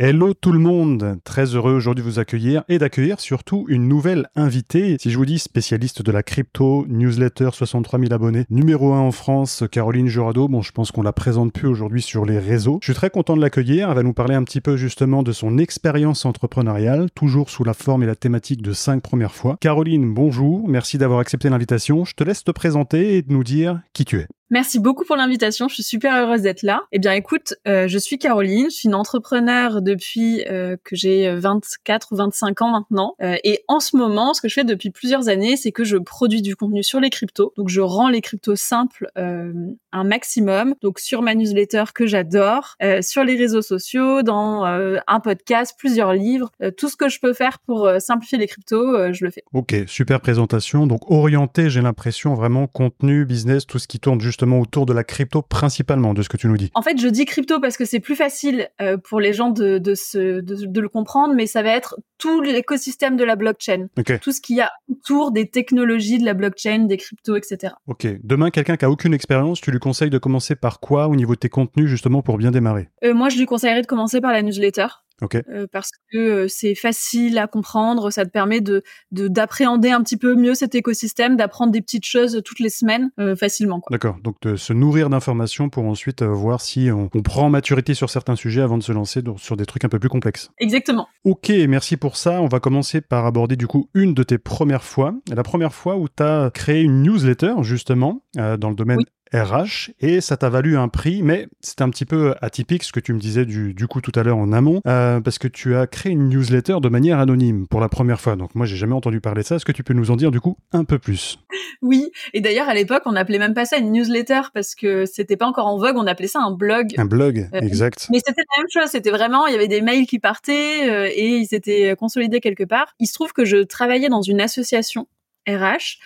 Hello tout le monde, très heureux aujourd'hui de vous accueillir et d'accueillir surtout une nouvelle invitée. Si je vous dis spécialiste de la crypto, newsletter 63 000 abonnés, numéro 1 en France, Caroline Jurado, bon je pense qu'on la présente plus aujourd'hui sur les réseaux. Je suis très content de l'accueillir, elle va nous parler un petit peu justement de son expérience entrepreneuriale, toujours sous la forme et la thématique de 5 premières fois. Caroline, bonjour, merci d'avoir accepté l'invitation. Je te laisse te présenter et de nous dire qui tu es. Merci beaucoup pour l'invitation. Je suis super heureuse d'être là. Eh bien, écoute, euh, je suis Caroline. Je suis une entrepreneur depuis euh, que j'ai 24 ou 25 ans maintenant. Euh, et en ce moment, ce que je fais depuis plusieurs années, c'est que je produis du contenu sur les cryptos. Donc, je rends les cryptos simples un maximum. Donc, sur ma newsletter que j'adore, sur les réseaux sociaux, dans un podcast, plusieurs livres, tout ce que je peux faire pour simplifier les cryptos, je le fais. Ok, super présentation. Donc, orienté, j'ai l'impression vraiment contenu, business, tout ce qui tourne juste autour de la crypto principalement, de ce que tu nous dis En fait, je dis crypto parce que c'est plus facile euh, pour les gens de, de, se, de, le comprendre, mais ça va être tout l'écosystème de la blockchain. Tout ce qu'il y a autour des technologies de la blockchain, des cryptos, etc. Ok. Demain, quelqu'un qui a aucune expérience, tu lui conseilles de commencer par quoi au niveau de tes contenus, justement, pour bien démarrer? Euh, Moi, je lui conseillerais de commencer par la newsletter. Euh, parce que euh, c'est facile à comprendre, ça te permet de d'appréhender un petit peu mieux cet écosystème, d'apprendre des petites choses toutes les semaines euh, facilement. D'accord, donc de se nourrir d'informations pour ensuite voir si on, on, prend maturité sur certains sujets avant de se lancer sur des trucs un peu plus complexes. Exactement. Ok, merci pour ça. On va commencer par aborder du coup une de tes premières fois. La première fois où tu as créé une newsletter justement dans le domaine RH et ça t'a valu un prix, mais c'est un petit peu atypique ce que tu me disais du, du coup tout à l'heure en amont, euh, parce que tu as créé une newsletter de manière anonyme pour la première fois. Donc moi j'ai jamais entendu parler de ça. Est-ce que tu peux nous en dire du coup un peu plus? Oui, et d'ailleurs à l'époque on appelait même pas ça une newsletter parce que c'était pas encore en vogue, on appelait ça un blog. Un blog, euh, exact. Mais c'était la même chose, c'était vraiment il y avait des mails qui partaient euh, et ils étaient consolidés quelque part. Il se trouve que je travaillais dans une association RH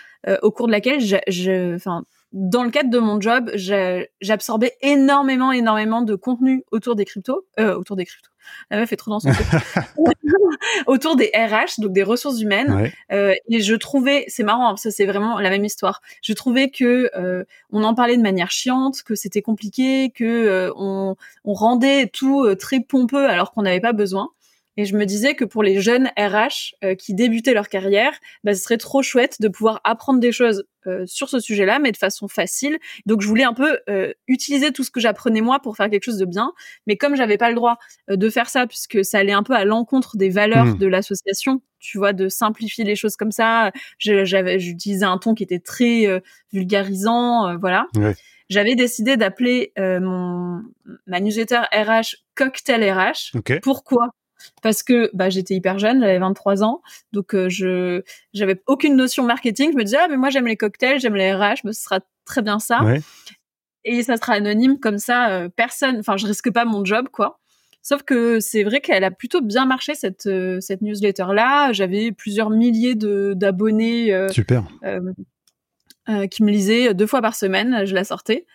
au cours de laquelle je, enfin dans le cadre de mon job, j'absorbais énormément, énormément de contenu autour des cryptos, euh, autour des cryptos. La meuf est trop dans son autour des RH, donc des ressources humaines. Euh, et je trouvais, c'est marrant, hein, ça c'est vraiment la même histoire. Je trouvais que euh, on en parlait de manière chiante, que c'était compliqué, que euh, on, on rendait tout euh, très pompeux alors qu'on n'avait pas besoin. Et je me disais que pour les jeunes RH euh, qui débutaient leur carrière, bah, ce serait trop chouette de pouvoir apprendre des choses euh, sur ce sujet-là, mais de façon facile. Donc je voulais un peu euh, utiliser tout ce que j'apprenais moi pour faire quelque chose de bien. Mais comme j'avais pas le droit de faire ça, puisque ça allait un peu à l'encontre des valeurs mmh. de l'association, tu vois, de simplifier les choses comme ça, j'avais, j'utilisais un ton qui était très vulgarisant, voilà. j'avais décidé d'appeler mon ma newsletter RH Cocktail RH. Pourquoi? Parce que bah, j'étais hyper jeune, j'avais 23 ans, donc euh, je j'avais aucune notion marketing. Je me disais ah mais moi j'aime les cocktails, j'aime les RH, mais ce sera très bien ça. Et ça sera anonyme comme ça, euh, personne, enfin je risque pas mon job quoi. Sauf que c'est vrai qu'elle a plutôt bien marché cette euh, cette newsletter là. J'avais plusieurs milliers de d'abonnés. Super. qui me lisaient deux fois par semaine, je la sortais.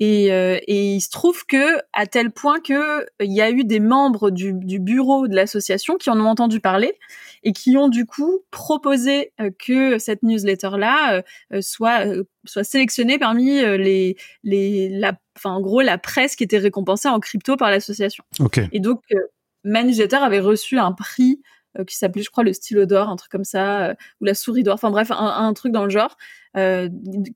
Et, euh, et, il se trouve que à tel point que il y a eu des membres du, du bureau de l'association qui en ont entendu parler et qui ont du coup proposé euh, que cette newsletter là euh, soit soit sélectionnée parmi les les la enfin en gros la presse qui était récompensée en crypto par l'association. Okay. Et donc ma newsletter avait reçu un prix qui s'appelait je crois le stylo d'or un truc comme ça ou la souris d'or enfin bref un, un, truc dans le genre euh,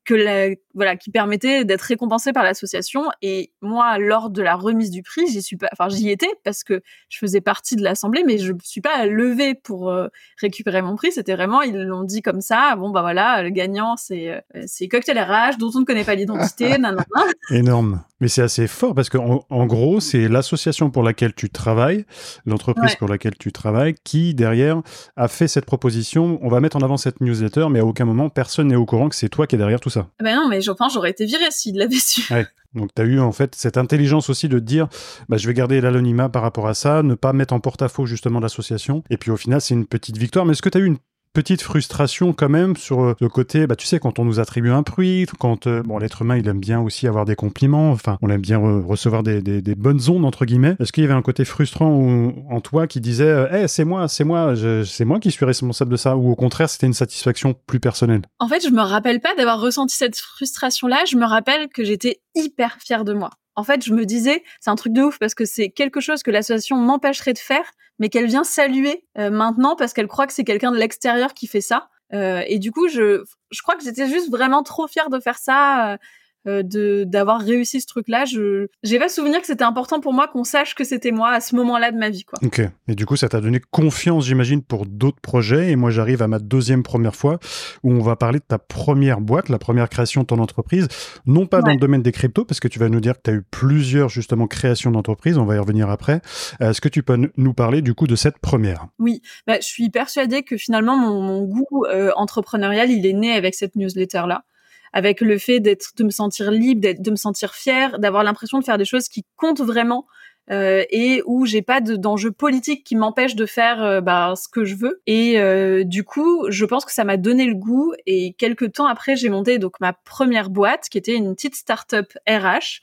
que la, voilà, qui permettait d'être récompensé par l'association. Et moi, lors de la remise du prix, j'y suis pas, enfin j'y étais parce que je faisais partie de l'assemblée, mais je suis pas levée pour euh, récupérer mon prix. C'était vraiment, ils l'ont dit comme ça. Bon bah voilà, le gagnant c'est euh, c'est Cocktail RH dont on ne connaît pas l'identité. Énorme. Mais c'est assez fort parce qu'en en, gros, c'est l'association pour laquelle tu travailles, l'entreprise pour laquelle tu travailles, qui derrière a fait cette proposition. On va mettre en avant cette newsletter, mais à aucun moment personne n'est au courant que c'est toi qui es derrière tout ça. Ben non, mais je pense j'aurais été viré s'il l'avait su. Ouais. Donc tu as eu en fait cette intelligence aussi de dire bah, je vais garder l'anonymat par rapport à ça, ne pas mettre en porte-à-faux justement l'association. Et puis au final c'est une petite victoire. Mais est-ce que tu as eu une petite frustration quand même sur euh, le côté, bah, tu sais, quand on nous attribue un prix, quand euh, bon, l'être humain, il aime bien aussi avoir des compliments, enfin, on aime bien recevoir des, bonnes ondes, entre guillemets. Est-ce qu'il y avait un côté frustrant en toi qui disait, eh, c'est moi, c'est moi, c'est moi qui suis responsable de ça, ou au contraire, c'était une satisfaction plus personnelle? En fait, je me rappelle pas d'avoir ressenti cette frustration-là, je me rappelle que j'étais hyper fière de moi. En fait, je me disais, c'est un truc de ouf parce que c'est quelque chose que l'association m'empêcherait de faire, mais qu'elle vient saluer euh, maintenant parce qu'elle croit que c'est quelqu'un de l'extérieur qui fait ça. Euh, et du coup, je, je crois que j'étais juste vraiment trop fière de faire ça. Euh, de d'avoir réussi ce truc-là. Je j'ai pas souvenir que c'était important pour moi qu'on sache que c'était moi à ce moment-là de ma vie, quoi. Ok. Et du coup, ça t'a donné confiance, j'imagine, pour d'autres projets. Et moi, j'arrive à ma deuxième première fois où on va parler de ta première boîte, la première création de ton entreprise, non pas dans le domaine des cryptos, parce que tu vas nous dire que tu as eu plusieurs justement créations d'entreprise. On va y revenir après. Est-ce que tu peux nous parler du coup de cette première? Oui. Bah, je suis persuadée que finalement mon, mon goût euh, entrepreneurial, il est né avec cette newsletter là avec le fait d'être, de me sentir libre, de me sentir fière, d'avoir l'impression de faire des choses qui comptent vraiment euh, et où j'ai pas d'enjeux politiques qui m'empêchent de faire euh, bah, ce que je veux. Et euh, du coup, je pense que ça m'a donné le goût. Et quelques temps après, j'ai monté donc ma première boîte, qui était une petite start-up RH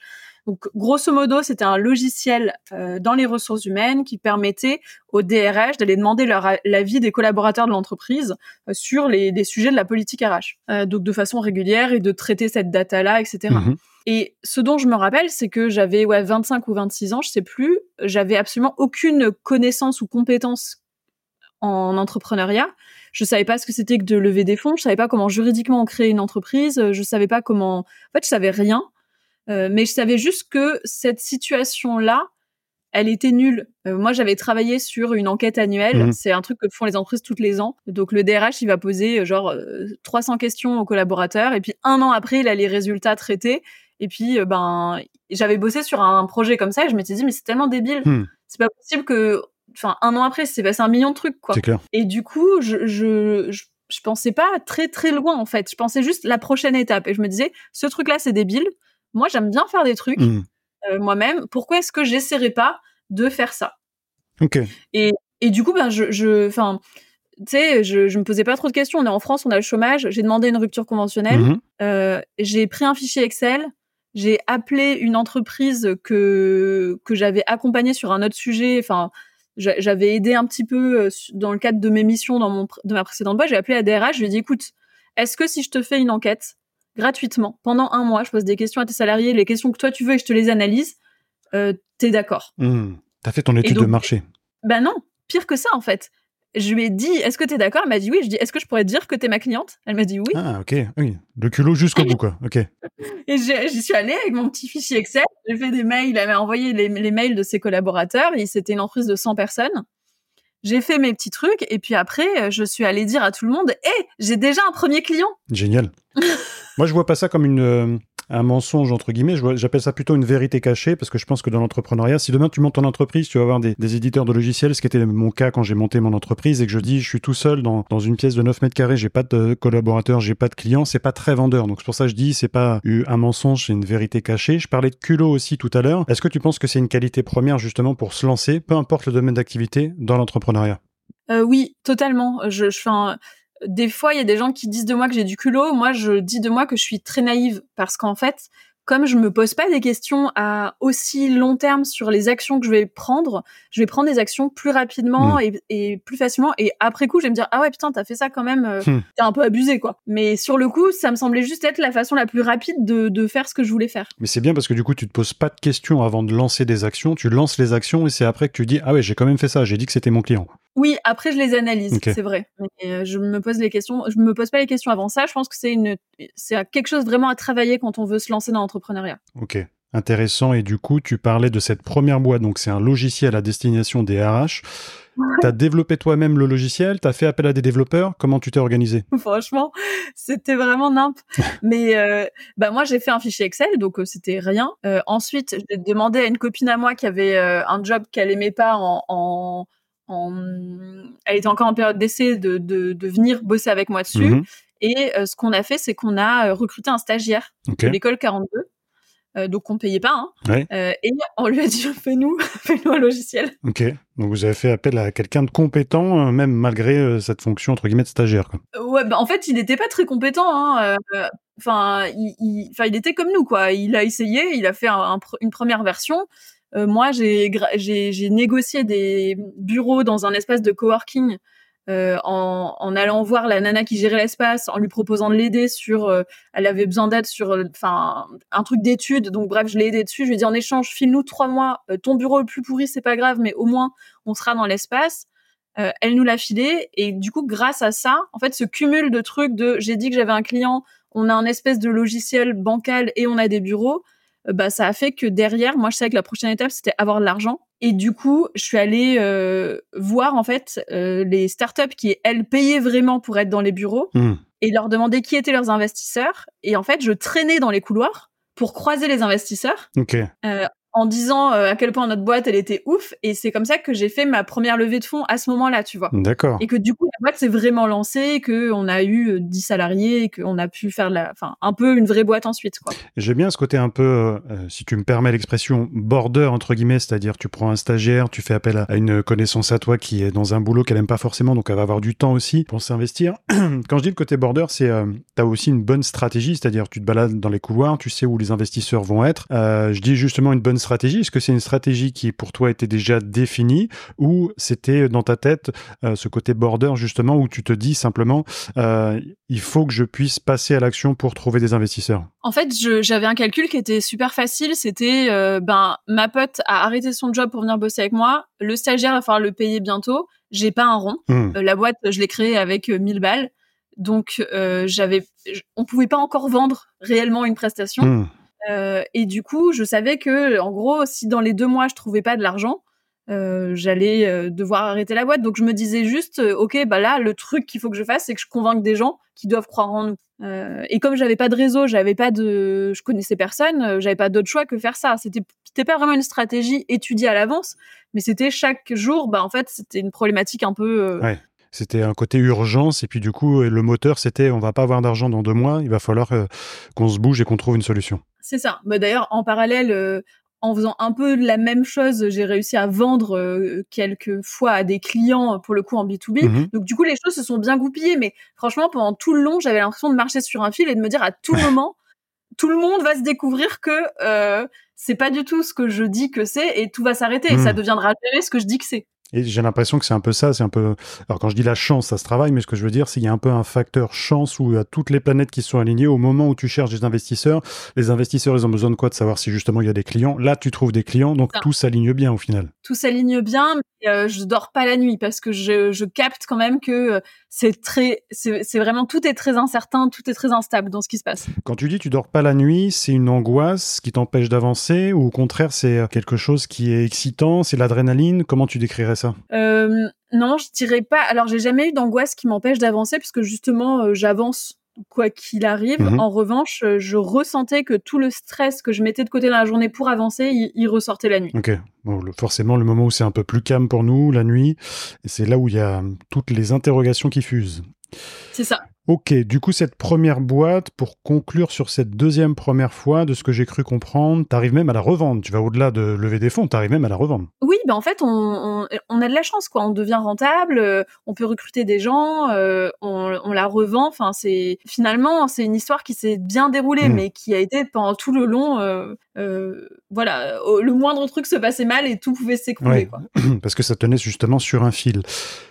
donc, grosso modo, c'était un logiciel euh, dans les ressources humaines qui permettait au DRH d'aller demander leur l'avis des collaborateurs de l'entreprise euh, sur les des sujets de la politique RH, euh, donc de façon régulière et de traiter cette data-là, etc. Mhm. Et ce dont je me rappelle, c'est que j'avais ouais 25 ou 26 ans, je sais plus, j'avais absolument aucune connaissance ou compétence en entrepreneuriat. Je savais pas ce que c'était que de lever des fonds, je savais pas comment juridiquement on crée une entreprise, je savais pas comment. En fait, je savais rien. Euh, mais je savais juste que cette situation-là, elle était nulle. Euh, moi, j'avais travaillé sur une enquête annuelle. Mhm. C'est un truc que font les entreprises toutes les ans. Donc, le DRH, il va poser euh, genre 300 questions aux collaborateurs. Et puis, un an après, il a les résultats traités. Et puis, ben, j'avais bossé sur un projet comme ça et je m'étais dit, mais c'est tellement débile. Hmm. C'est pas possible que, enfin, un an après, c'est passé un million de trucs, quoi. Clair. Et du coup, je, je, je, je pensais pas très, très loin, en fait. Je pensais juste la prochaine étape. Et je me disais, ce truc-là, c'est débile moi, j'aime bien faire des trucs mmh. euh, moi-même. Pourquoi est-ce que j'essaierais pas de faire ça? Ok. Et, et du coup, ben, je, enfin, tu sais, je, je me posais pas trop de questions. On est en France, on a le chômage. J'ai demandé une rupture conventionnelle. Mmh. Euh, j'ai pris un fichier Excel. J'ai appelé une entreprise que que j'avais accompagnée sur un autre sujet. Enfin, j'avais aidé un petit peu euh, dans le cadre de mes missions dans mon de ma précédente boîte. J'ai appelé la DRH. Je lui ai dit, écoute, est-ce que si je te fais une enquête, gratuitement pendant un mois. Je pose des questions à tes salariés, les questions que toi tu veux et je te les analyse. Euh, T'es d'accord mmh. T'as fait ton étude de marché. Ben non, pire que ça en fait. Je lui ai dit, est-ce que t'es d'accord? Elle m'a dit oui. Je dis, est-ce que je pourrais dire que t'es ma cliente? Elle m'a dit oui. Ah ok, oui. Le culot jusqu'au bout quoi. Ok. Et j'y suis allée avec mon petit fichier Excel. J'ai fait des mails. Il avait envoyé les, mails de ses collaborateurs. Et c'était une entreprise de 100 personnes j'ai fait mes petits trucs et puis après je suis allée dire à tout le monde hé j'ai déjà un premier client génial moi je vois pas ça comme une euh, un mensonge entre guillemets. J'appelle ça plutôt une vérité cachée parce que je pense que dans l'entrepreneuriat, si demain tu montes ton entreprise, tu vas avoir des, des éditeurs de logiciels, ce qui était mon cas quand j'ai monté mon entreprise et que je dis je suis tout seul dans, dans une pièce de 9 mètres carrés, j'ai pas de collaborateurs, j'ai pas de clients, c'est pas très vendeur. Donc c'est pour ça que je dis c'est pas un mensonge, c'est une vérité cachée. Je parlais de culot aussi tout à l'heure. Est-ce que tu penses que c'est une qualité première justement pour se lancer, peu importe le domaine d'activité, dans l'entrepreneuriat? Euh, Oui, totalement. Je, je des fois, il y a des gens qui disent de moi que j'ai du culot. Moi, je dis de moi que je suis très naïve parce qu'en fait, comme je me pose pas des questions à aussi long terme sur les actions que je vais prendre, je vais prendre des actions plus rapidement hmm. et, plus facilement. Et après coup, je vais me dire ah ouais putain t'as fait ça quand même, euh, hmm. t'es un peu abusé quoi. Mais sur le coup, ça me semblait juste être la façon la plus rapide de, de faire ce que je voulais faire. Mais c'est bien parce que du coup, tu te poses pas de questions avant de lancer des actions. Tu lances les actions et c'est après que tu dis ah ouais j'ai quand même fait ça. J'ai dit que c'était mon client. Oui, après je les analyse, c'est vrai. Mais euh, je me pose les questions, je me pose pas les questions avant ça. Je pense que c'est une, c'est quelque chose vraiment à travailler quand on veut se lancer dans l'entrepreneuriat. Ok, intéressant. Et du coup, tu parlais de cette première boîte, donc c'est un logiciel à destination des RH. Tu as développé toi-même le logiciel, tu as fait appel à des développeurs, comment tu t'es organisé? Franchement, c'était vraiment nimp. Mais euh, bah moi j'ai fait un fichier Excel, donc euh, c'était rien. ensuite, j'ai demandé à une copine à moi qui avait un job qu'elle aimait pas en elle était encore en période d'essai de, de, de, venir bosser avec moi dessus. Mhm. Et ce qu'on a fait, c'est qu'on a recruté un stagiaire de l'école 42 euh, donc on payait pas. Hein. Euh, et on lui a dit fais-nous, fais-nous un logiciel. Ok. Donc vous avez fait appel à quelqu'un de compétent, euh, même malgré cette fonction entre guillemets de stagiaire. Ouais, bah en fait il n'était pas très compétent. Hein. Enfin, il, il était comme nous quoi. Il a essayé, il a fait une première version. Moi, j'ai, négocié des bureaux dans un espace de coworking euh, en, en, allant voir la nana qui gérait l'espace, en lui proposant de l'aider sur, euh, elle avait besoin d'aide sur, euh, enfin, un truc d'étude. Donc bref, je l'ai aidé dessus. Je lui ai dit en échange, file-nous trois mois. ton bureau le plus pourri, c'est pas grave, mais au moins on sera dans l'espace. elle nous l'a filé et du coup, grâce à ça, en fait, ce cumul de trucs de, j'ai dit que j'avais un client, on a un espèce de logiciel bancal et on a des bureaux. Bah, ça a fait que derrière, moi, je savais que la prochaine étape, c'était avoir de l'argent et du coup, je suis allée euh, voir en fait euh, les startups qui elles payaient vraiment pour être dans les bureaux hmm. et leur demander qui étaient leurs investisseurs. Et en fait, je traînais dans les couloirs pour croiser les investisseurs. Okay. Euh, en disant euh, à quel point notre boîte elle était ouf. Et c'est comme ça que j'ai fait ma première levée de fonds à ce moment-là tu vois. D'accord. Et que du coup la boîte s'est vraiment lancée que on a eu 10 euh, salariés et qu'on a pu faire la enfin un peu une vraie boîte ensuite quoi. J'aime bien ce côté un peu euh, si tu me permets l'expression border entre guillemets c'est-à-dire tu prends un stagiaire tu fais appel à une connaissance à toi qui est dans un boulot qu'elle aime pas forcément donc elle va avoir du temps aussi pour s'investir. Quand je dis le côté border c'est tu as aussi une bonne stratégie c'est-à-dire tu te balades dans les couloirs tu sais où les investisseurs vont être. Je dis justement une bonne stratégie? Est-ce que c'est une stratégie qui pour toi était déjà définie ou c'était dans ta tête euh, ce côté border justement où tu te dis simplement euh, il faut que je puisse passer à l'action pour trouver des investisseurs? En fait, j'avais un calcul qui était super facile. C'était euh, ben ma pote a arrêté son job pour venir bosser avec moi. Le stagiaire va falloir le payer bientôt. J'ai pas un rond. Hmm. la boîte, je l'ai créée avec 1000 balles. Donc j'avais, on pouvait pas encore vendre réellement une prestation. Hmm. Euh, et du coup, je savais que, en gros, si dans les deux mois je trouvais pas de l'argent, euh, j'allais euh, devoir arrêter la boîte. Donc je me disais juste, ok, bah là, le truc qu'il faut que je fasse, c'est que je convainque des gens qui doivent croire en nous. et comme j'avais pas de réseau, j'avais pas de, je connaissais personne, j'avais pas d'autre choix que faire ça. C'était, c'était pas vraiment une stratégie étudiée à l'avance, mais c'était chaque jour, bah en fait, c'était une problématique un peu. Ouais. C'était un côté urgence et puis du coup le moteur c'était on va pas avoir d'argent dans deux mois, il va falloir qu'on se bouge et qu'on trouve une solution. C'est ça. Bah, D'ailleurs, en parallèle, euh, en faisant un peu la même chose, j'ai réussi à vendre euh, quelques fois à des clients, pour le coup, en B2B. Mhm. Donc, du coup, les choses se sont bien goupillées. Mais franchement, pendant tout le long, j'avais l'impression de marcher sur un fil et de me dire à tout moment, tout le monde va se découvrir que euh, c'est pas du tout ce que je dis que c'est et tout va s'arrêter. Et ça mhm. deviendra ce que je dis que c'est. Et j'ai l'impression que c'est un peu ça, c'est un peu. Alors quand je dis la chance, ça se travaille, mais ce que je veux dire, c'est qu'il y a un peu un facteur chance où il y a toutes les planètes qui sont alignées au moment où tu cherches des investisseurs. Les investisseurs, ils ont besoin de quoi? De savoir si justement il y a des clients. Là, tu trouves des clients, donc tout s'aligne bien au final. Tout s'aligne bien, mais euh, je dors pas la nuit parce que je, je capte quand même que euh, c'est très, c'est vraiment tout est très incertain, tout est très instable dans ce qui se passe. Quand tu dis tu dors pas la nuit, c'est une angoisse qui t'empêche d'avancer ou au contraire c'est euh, quelque chose qui est excitant, c'est l'adrénaline? Comment tu décrirais ça? Euh, Non, je dirais pas. Alors j'ai jamais eu d'angoisse qui m'empêche d'avancer puisque justement euh, j'avance quoi qu'il arrive. Mhm. En revanche, je ressentais que tout le stress que je mettais de côté dans la journée pour avancer, il, ressortait la nuit. Ok. Bon, forcément, le moment où c'est un peu plus calme pour nous, la nuit, c'est là où il y a toutes les interrogations qui fusent. C'est ça. Ok, du coup, cette première boîte, pour conclure sur cette deuxième première fois, de ce que j'ai cru comprendre, tu arrives même à la revendre. Tu vas au-delà de lever des fonds, tu arrives même à la revendre. Oui, ben en fait, on, a de la chance, quoi. On devient rentable, euh, on peut recruter des gens, euh, on, la revend. Enfin, c'est finalement, c'est une histoire qui s'est bien déroulée, hmm. mais qui a été pendant tout le long. Euh, voilà, le moindre truc se passait mal et tout pouvait s'écrouler. Parce que ça tenait justement sur un fil.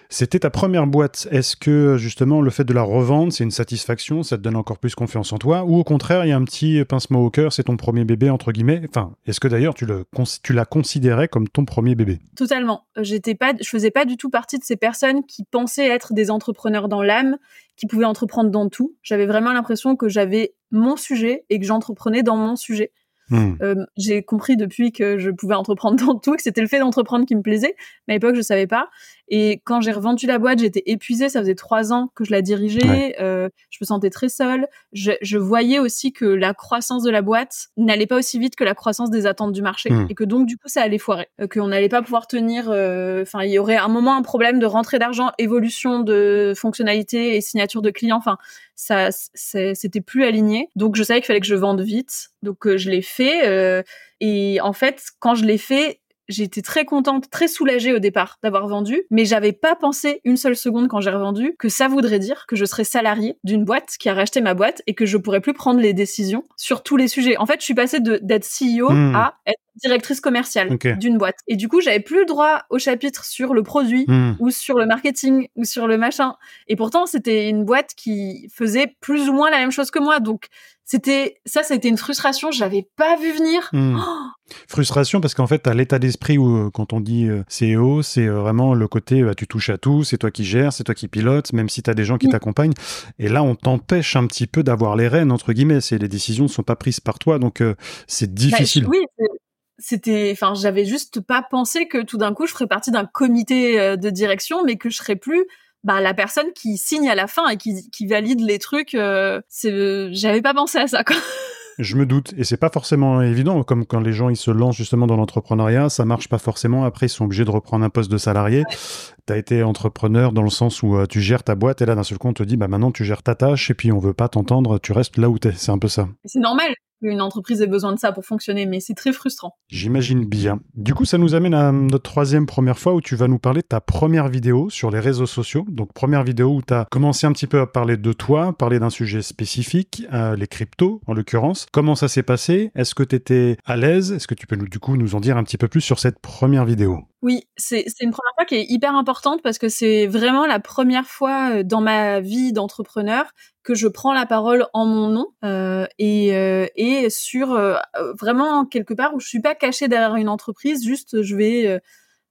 C'était ta première boîte. Est-ce que justement le fait de la revendre, c'est une satisfaction, ça te donne encore plus confiance en toi Ou au contraire, il y a un petit pincement au cœur, c'est ton premier bébé, entre guillemets? Enfin, est-ce que d'ailleurs tu, le, tu l'as considéré comme ton premier bébé? Totalement. J'étais pas, je faisais pas du tout partie de ces personnes qui pensaient être des entrepreneurs dans l'âme, qui pouvaient entreprendre dans tout. J'avais vraiment l'impression que j'avais mon sujet et que j'entreprenais dans mon sujet. Hmm. Euh, j'ai compris depuis que je pouvais entreprendre dans tout, que c'était le fait d'entreprendre qui me plaisait, mais à l'époque je savais pas. Et quand j'ai revendu la boîte, j'étais épuisée. Ça faisait trois ans que je la dirigeais. Euh, je me sentais très seule. Je, je, voyais aussi que la croissance de la boîte n'allait pas aussi vite que la croissance des attentes du marché, hmm. et que donc du coup ça allait foirer, euh, qu'on n'allait pas pouvoir tenir. Euh, enfin, il y aurait un moment un problème de rentrée d'argent, évolution de fonctionnalités et signature de clients. Enfin, ça, c'était plus aligné. Donc je savais qu'il fallait que je vende vite. Donc je l'ai fait. et en fait, quand je l'ai fait, J'étais très contente, très soulagée au départ d'avoir vendu, mais j'avais pas pensé une seule seconde quand j'ai revendu que ça voudrait dire que je serais salariée d'une boîte qui a racheté ma boîte et que je pourrais plus prendre les décisions sur tous les sujets. En fait, je suis passée d'être CEO hmm. à être directrice commerciale d'une boîte. Et du coup, j'avais plus le droit au chapitre sur le produit hmm. ou sur le marketing ou sur le machin. Et pourtant, c'était une boîte qui faisait plus ou moins la même chose que moi. Donc, c'était ça, c'était une frustration. Je l'avais pas vu venir. Hmm. Oh frustration parce qu'en fait, à l'état d'esprit où euh, quand on dit euh, CEO, c'est euh, vraiment le côté bah, tu touches à tout, c'est toi qui gères, c'est toi qui pilotes, même si tu as des gens qui t'accompagnent. Et là, on t'empêche un petit peu d'avoir les rênes entre guillemets. C'est les décisions ne sont pas prises par toi, donc c'est bah, difficile. oui, c'était enfin j'avais juste pas pensé que tout d'un coup je ferais partie d'un comité de direction mais que je serais plus bah, la personne qui signe à la fin et qui, qui valide les trucs, euh, c'est, j'avais pas pensé à ça, quoi. Je me doute, et c'est pas forcément évident, comme quand les gens ils se lancent justement dans l'entrepreneuriat, ça marche pas forcément. Après, ils sont obligés de reprendre un poste de salarié. Tu as été entrepreneur dans le sens où euh, tu gères ta boîte, et là d'un seul coup on te dit, bah maintenant tu gères ta tâche, et puis on veut pas t'entendre, tu restes là où t'es. C'est un peu ça. C'est normal une entreprise ait besoin de ça pour fonctionner, mais c'est très frustrant. J'imagine bien. Du coup, ça nous amène à notre troisième première fois où tu vas nous parler de ta première vidéo sur les réseaux sociaux. Donc, première vidéo où tu as commencé un petit peu à parler de toi, parler d'un sujet spécifique, euh, les cryptos en l'occurrence. Comment ça s'est passé? Est-ce que tu étais à l'aise? Est-ce que tu peux nous, du coup nous en dire un petit peu plus sur cette première vidéo? Oui, c'est une première fois qui est hyper importante parce que c'est vraiment la première fois euh, dans ma vie d'entrepreneur que je prends la parole en mon nom euh, et, euh, et sur euh, vraiment quelque part où je suis pas cachée derrière une entreprise, juste je vais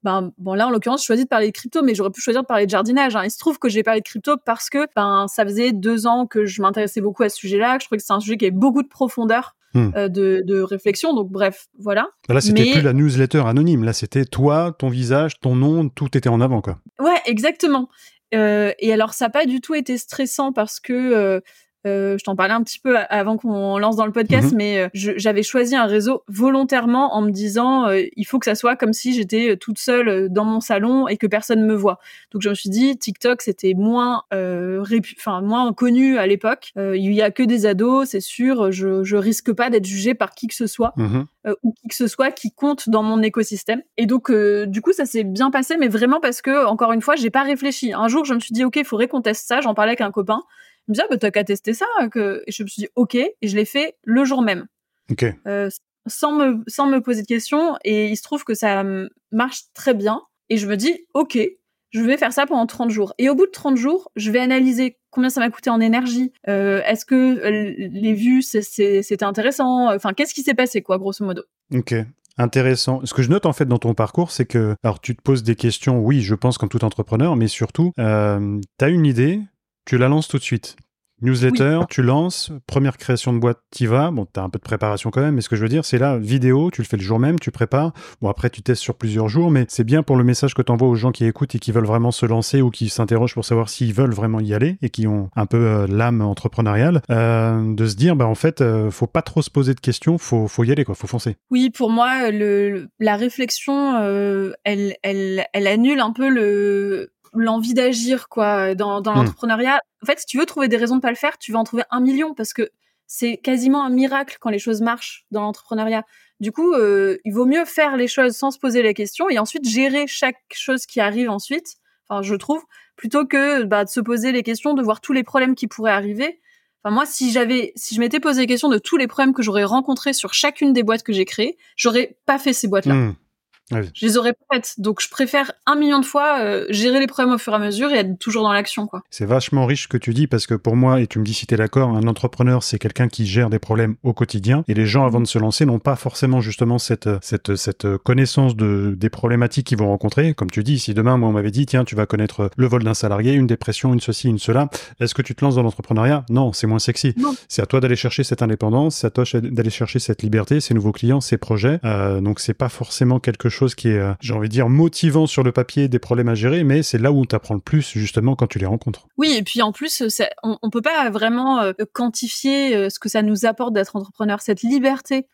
ben bon là en l'occurrence je choisis de parler de crypto mais j'aurais pu choisir de parler de jardinage hein. il se trouve que j'ai parlé de crypto parce que ben ça faisait deux ans que je m'intéressais beaucoup à ce sujet-là que je trouvais que c'est un sujet qui avait beaucoup de profondeur hmm. de, de, réflexion. Donc bref voilà. Là c'était plus la newsletter anonyme. Là c'était toi ton visage ton nom tout était en avant quoi. Ouais exactement. Euh, et alors, ça n'a pas du tout été stressant parce que euh, euh, je t'en parlais un petit peu avant qu'on lance dans le podcast, mhm. mais j'avais choisi un réseau volontairement en me disant il faut que ça soit comme si j'étais toute seule dans mon salon et que personne me voit. Donc je me suis dit TikTok c'était moins enfin moins connu à l'époque. il y a que des ados, c'est sûr. Je, je risque pas d'être jugée par qui que ce soit. Mhm. Euh, ou qui que ce soit qui compte dans mon écosystème. Et donc, euh, du coup, ça s'est bien passé, mais vraiment parce que, encore une fois, j'ai pas réfléchi. Un jour, je me suis dit, ok, il faudrait qu'on teste ça. J'en parlais avec un copain. Il me disait, ah, bah, t'as qu'à tester ça. Que... Et je me suis dit, ok, et je l'ai fait le jour même. Ok. Euh, sans me sans me poser de questions. Et il se trouve que ça marche très bien. Et je me dis, ok, je vais faire ça pendant 30 jours. Et au bout de 30 jours, je vais analyser combien ça m'a coûté en énergie. Euh, Est-ce que euh, les vues, c'était intéressant Enfin, qu'est-ce qui s'est passé, quoi, grosso modo? Ok. Intéressant. Ce que je note en fait dans ton parcours, c'est que, alors tu te poses des questions, oui, je pense comme tout entrepreneur, mais surtout, euh, tu as une idée, tu la lances tout de suite. Newsletter, tu lances, première création de boîte, t'y vas. Bon, t'as un peu de préparation quand même, mais ce que je veux dire, c'est là, vidéo, tu le fais le jour même, tu prépares. Bon, après, tu testes sur plusieurs jours, mais c'est bien pour le message que t'envoies aux gens qui écoutent et qui veulent vraiment se lancer ou qui s'interrogent pour savoir s'ils veulent vraiment y aller et qui ont un peu euh, l'âme entrepreneuriale, euh, de se dire, bah, en fait, euh, faut pas trop se poser de questions, faut, faut y aller, quoi, faut foncer. Oui, pour moi, le, la réflexion, elle, elle, elle annule un peu le, l'envie d'agir quoi dans, dans hmm. l'entrepreneuriat. En fait, si tu veux trouver des raisons de pas le faire, tu vas en trouver un million parce que c'est quasiment un miracle quand les choses marchent dans l'entrepreneuriat. Du coup, euh, il vaut mieux faire les choses sans se poser les questions et ensuite gérer chaque chose qui arrive ensuite. Enfin, je trouve plutôt que bah, de se poser les questions, de voir tous les problèmes qui pourraient arriver. Enfin, moi, si j'avais, si je m'étais posé les questions de tous les problèmes que j'aurais rencontrés sur chacune des boîtes que j'ai créées, j'aurais pas fait ces boîtes-là. Je les aurais faites. Donc je préfère un million de fois euh, gérer les problèmes au fur et à mesure et être toujours dans l'action. quoi. C'est vachement riche ce que tu dis parce que pour moi, et tu me dis si tu es d'accord, un entrepreneur c'est quelqu'un qui gère des problèmes au quotidien et les gens avant de se lancer n'ont pas forcément justement cette, cette, cette connaissance de, des problématiques qu'ils vont rencontrer. Comme tu dis, si demain moi on m'avait dit tiens tu vas connaître le vol d'un salarié, une dépression, une ceci, une cela, est-ce que tu te lances dans l'entrepreneuriat? Non, c'est moins sexy. C'est à toi d'aller chercher cette indépendance, c'est à toi d'aller chercher cette liberté, ces nouveaux clients, ces projets. Euh, donc c'est pas forcément quelque chose qui est, euh, j'ai envie de dire, motivant sur le papier, des problèmes à gérer, mais c'est là où tu apprends le plus, justement, quand tu les rencontres. Oui, et puis en plus, on, on peut pas vraiment euh, quantifier ce que ça nous apporte d'être entrepreneur, cette liberté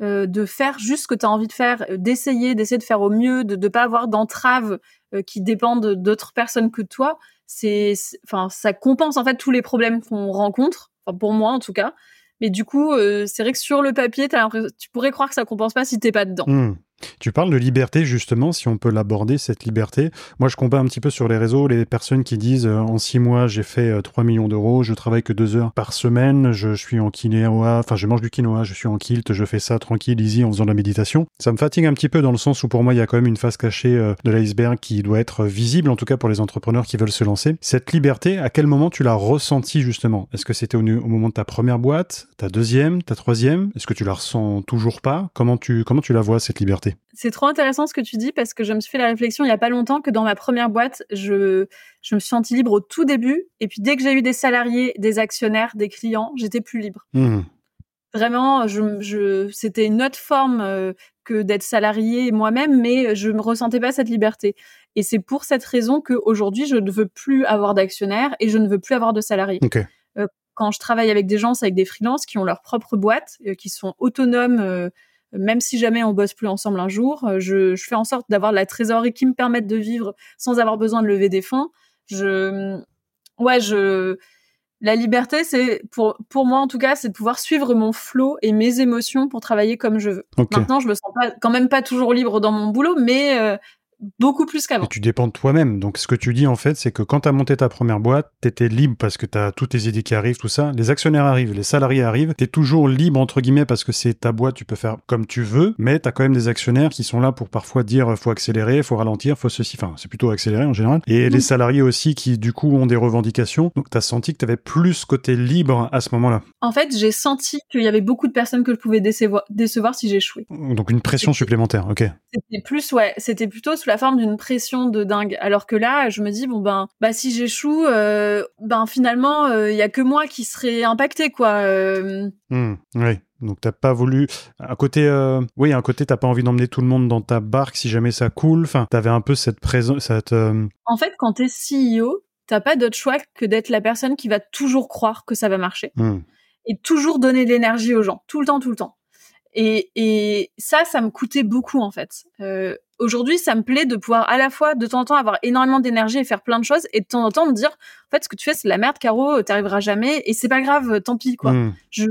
de faire juste ce que tu as envie de faire, d'essayer, d'essayer de faire au mieux, de ne pas avoir d'entraves qui dépendent d'autres personnes que toi. C'est, enfin, ça compense en fait tous les problèmes qu'on rencontre. Enfin, pour moi en tout cas. Mais du coup, euh, c'est vrai que sur le papier, tu pourrais croire que ça compense pas si t'es pas dedans. Hmm. Tu parles de liberté justement, si on peut l'aborder, cette liberté. Moi, je compare un petit peu sur les réseaux les personnes qui disent euh, en six mois, j'ai fait 3 euh, millions d'euros, je travaille que deux heures par semaine, je, suis en quinoa, enfin je mange du quinoa, je suis en kilt, je fais ça tranquille, easy, en faisant de la méditation. Ça me fatigue un petit peu dans le sens où pour moi, il y a quand même une face cachée euh, de l'iceberg qui doit être visible, en tout cas pour les entrepreneurs qui veulent se lancer. Cette liberté, à quel moment tu l'as ressentie justement? Est-ce que c'était au, au, moment de ta première boîte, ta deuxième, ta troisième? Est-ce que tu la ressens toujours pas? Comment tu, comment tu la vois cette liberté? C'est trop intéressant ce que tu dis parce que je me suis fait la réflexion il y a pas longtemps que dans ma première boîte, je, je me suis sentie libre au tout début. Et puis dès que j'ai eu des salariés, des actionnaires, des clients, j'étais plus libre. Mmh. Vraiment, je, je, c'était une autre forme euh, que d'être salarié moi-même, mais je ne ressentais pas cette liberté. Et c'est pour cette raison qu'aujourd'hui, je ne veux plus avoir d'actionnaires et je ne veux plus avoir de salariés. Euh, quand je travaille avec des gens, c'est avec des freelances qui ont leur propre boîte, euh, qui sont autonomes même si jamais on bosse plus ensemble un jour, euh, je, fais en sorte d'avoir la trésorerie qui me permette de vivre sans avoir besoin de lever des fonds. Je, ouais, je, la liberté, c'est pour pour moi en tout cas, c'est de pouvoir suivre mon flow et mes émotions pour travailler comme je veux. Maintenant, je me sens pas quand même pas toujours libre dans mon boulot, mais euh, beaucoup plus qu'avant. tu dépends de toi-même. Donc, ce que tu dis, en fait, c'est que quand tu as monté ta première boîte, tu étais libre parce que tu as toutes tes idées qui arrivent, tout ça. Les actionnaires arrivent, les salariés arrivent. Tu es toujours libre, entre guillemets, parce que c'est ta boîte, tu peux faire comme tu veux. Mais tu as quand même des actionnaires qui sont là pour parfois dire faut accélérer, faut ralentir, faut ceci. Enfin, c'est plutôt accélérer en général. Et les salariés aussi qui, du coup, ont des revendications. Donc, tu as senti que tu avais plus côté libre à ce moment-là. En fait, j'ai senti qu'il y avait beaucoup de personnes que je pouvais décevoir, décevoir si j'échouais. Donc, une pression supplémentaire, ok. C'était plus, ouais, c'était plutôt sous la forme d'une pression de dingue. Alors que là, je me dis bon ben, bah si j'échoue, euh, ben finalement, il euh, y a que moi qui serait impacté quoi. Euh. Mmh, oui. Donc t'as pas voulu à côté oui un côté t'as pas envie d'emmener tout le monde dans ta barque si jamais ça coule enfin t'avais un peu cette présence cette en fait quand t'es CEO t'as pas d'autre choix que d'être la personne qui va toujours croire que ça va marcher mmh. et toujours donner de l'énergie aux gens tout le temps tout le temps et, et ça ça me coûtait beaucoup en fait aujourd'hui, ça me plaît de pouvoir à la fois de temps en temps avoir énormément d'énergie et faire plein de choses et de temps en temps me dire en fait ce que tu fais c'est la merde Caro, t'arriveras jamais et c'est pas grave, tant pis quoi. Hmm. Je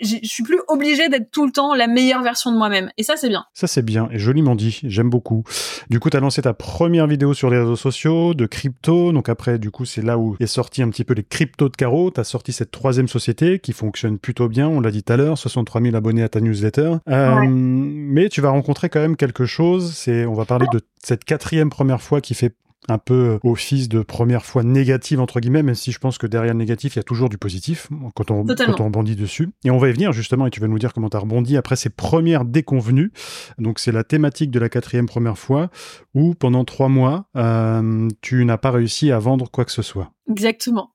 je suis plus obligée d'être tout le temps la meilleure version de moi-même. Et ça, c'est bien. Ça, c'est bien et joliment dit. J'aime beaucoup. Du coup, tu as lancé ta première vidéo sur les réseaux sociaux de crypto. Donc après, du coup, c'est là où est sorti un petit peu les cryptos de Caro. Tu as sorti cette troisième société qui fonctionne plutôt bien. On l'a dit tout à l'heure, 63 000 abonnés à ta newsletter. Euh, mais tu vas rencontrer quand même quelque chose. C'est, on va parler de cette quatrième première fois qui fait un peu office de première fois négative entre guillemets, même si je pense que derrière le négatif, il y a toujours du positif quand on, quand on rebondit dessus. Et on va y venir justement, et tu vas nous dire comment tu as rebondi après ces premières déconvenues. Donc c'est la thématique de la quatrième première fois, où pendant trois mois, euh, tu n'as pas réussi à vendre quoi que ce soit. Exactement.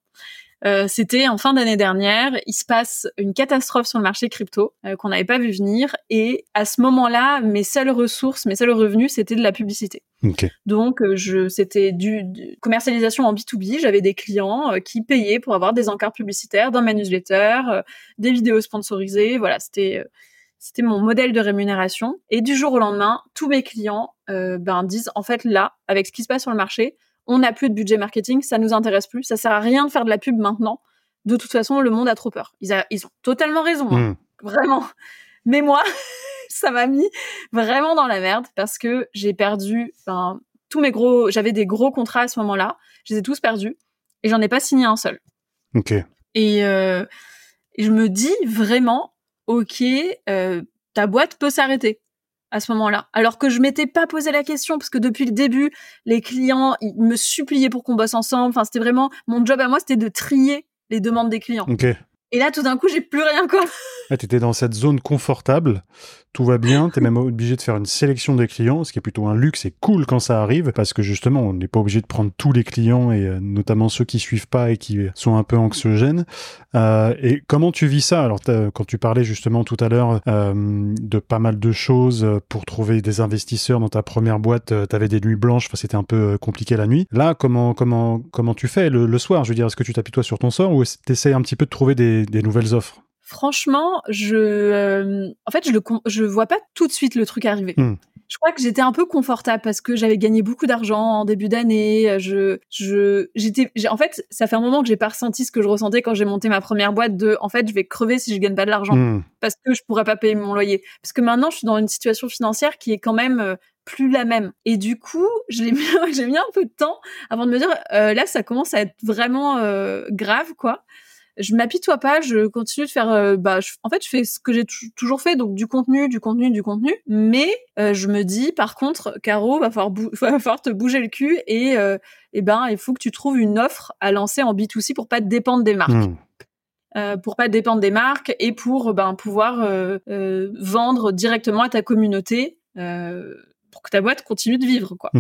Euh, c'était en fin d'année dernière. Il se passe une catastrophe sur le marché crypto euh, qu'on n'avait pas vu venir. Et à ce moment-là, mes seules ressources, mes seuls revenus, c'était de la publicité. Donc, euh, je, c'était du, commercialisation en B2B. J'avais des clients qui payaient pour avoir des encarts publicitaires dans ma newsletter, des vidéos sponsorisées. Voilà, c'était c'était mon modèle de rémunération. Et du jour au lendemain, tous mes clients ben, disent en fait là, avec ce qui se passe sur le marché, on n'a plus de budget marketing, ça nous intéresse plus, ça sert à rien de faire de la pub maintenant. De toute façon, le monde a trop peur. Ils, ont totalement raison, hein. hmm. vraiment. Mais moi, ça m'a mis vraiment dans la merde parce que j'ai perdu tous mes gros. J'avais des gros contrats à ce moment-là, je les ai tous perdus et j'en ai pas signé un seul. Ok. Et, euh, je me dis vraiment, ok, euh, ta boîte peut s'arrêter à ce moment-là. Alors que je m'étais pas posé la question parce que depuis le début, les clients ils me suppliaient pour qu'on bosse ensemble. Enfin, c'était vraiment mon job à moi, c'était de trier les demandes des clients. Et là, tout d'un coup, j'ai plus rien, quoi. Ah, tu étais dans cette zone confortable, tout va bien, tu es même obligé de faire une sélection des clients, ce qui est plutôt un luxe et cool quand ça arrive, parce que justement, on n'est pas obligé de prendre tous les clients, et euh, notamment ceux qui suivent pas et qui sont un peu anxiogènes. Euh, et comment tu vis ça? Alors, quand tu parlais justement tout à l'heure euh, de pas mal de choses pour trouver des investisseurs dans ta première boîte, tu avais des nuits blanches, c'était un peu compliqué la nuit. Là, comment, comment, comment tu fais le, soir? Je veux dire, est-ce que tu t'appuies toi sur ton sort ou tu essaies un petit peu de trouver des nouvelles offres? Franchement, je, euh, en fait, je le, je vois pas tout de suite le truc arriver. Hmm. Je crois que j'étais un peu confortable parce que j'avais gagné beaucoup d'argent en début d'année. Je, je, j'étais, en fait, ça fait un moment que j'ai pas ressenti ce que je ressentais quand j'ai monté ma première boîte de, en fait, je vais crever si je gagne pas de l'argent hmm. parce que je pourrais pas payer mon loyer. Parce que maintenant, je suis dans une situation financière qui est quand même euh, plus la même. Et du coup, j'ai mis, j'ai mis un peu de temps avant de me dire, euh, là, ça commence à être vraiment grave, quoi je m'apitoie pas, je continue de faire, euh, bah, en fait, je fais ce que j'ai toujours fait, donc du contenu, du contenu, du contenu. Mais euh, je me dis, par contre, Caro, va falloir, va falloir te bouger le cul et, euh, eh ben, il faut que tu trouves une offre à lancer en B2C pour pas te dépendre des marques. Mmh. Euh, pour pas dépendre des marques et pour ben pouvoir vendre directement à ta communauté pour que ta boîte continue de vivre quoi.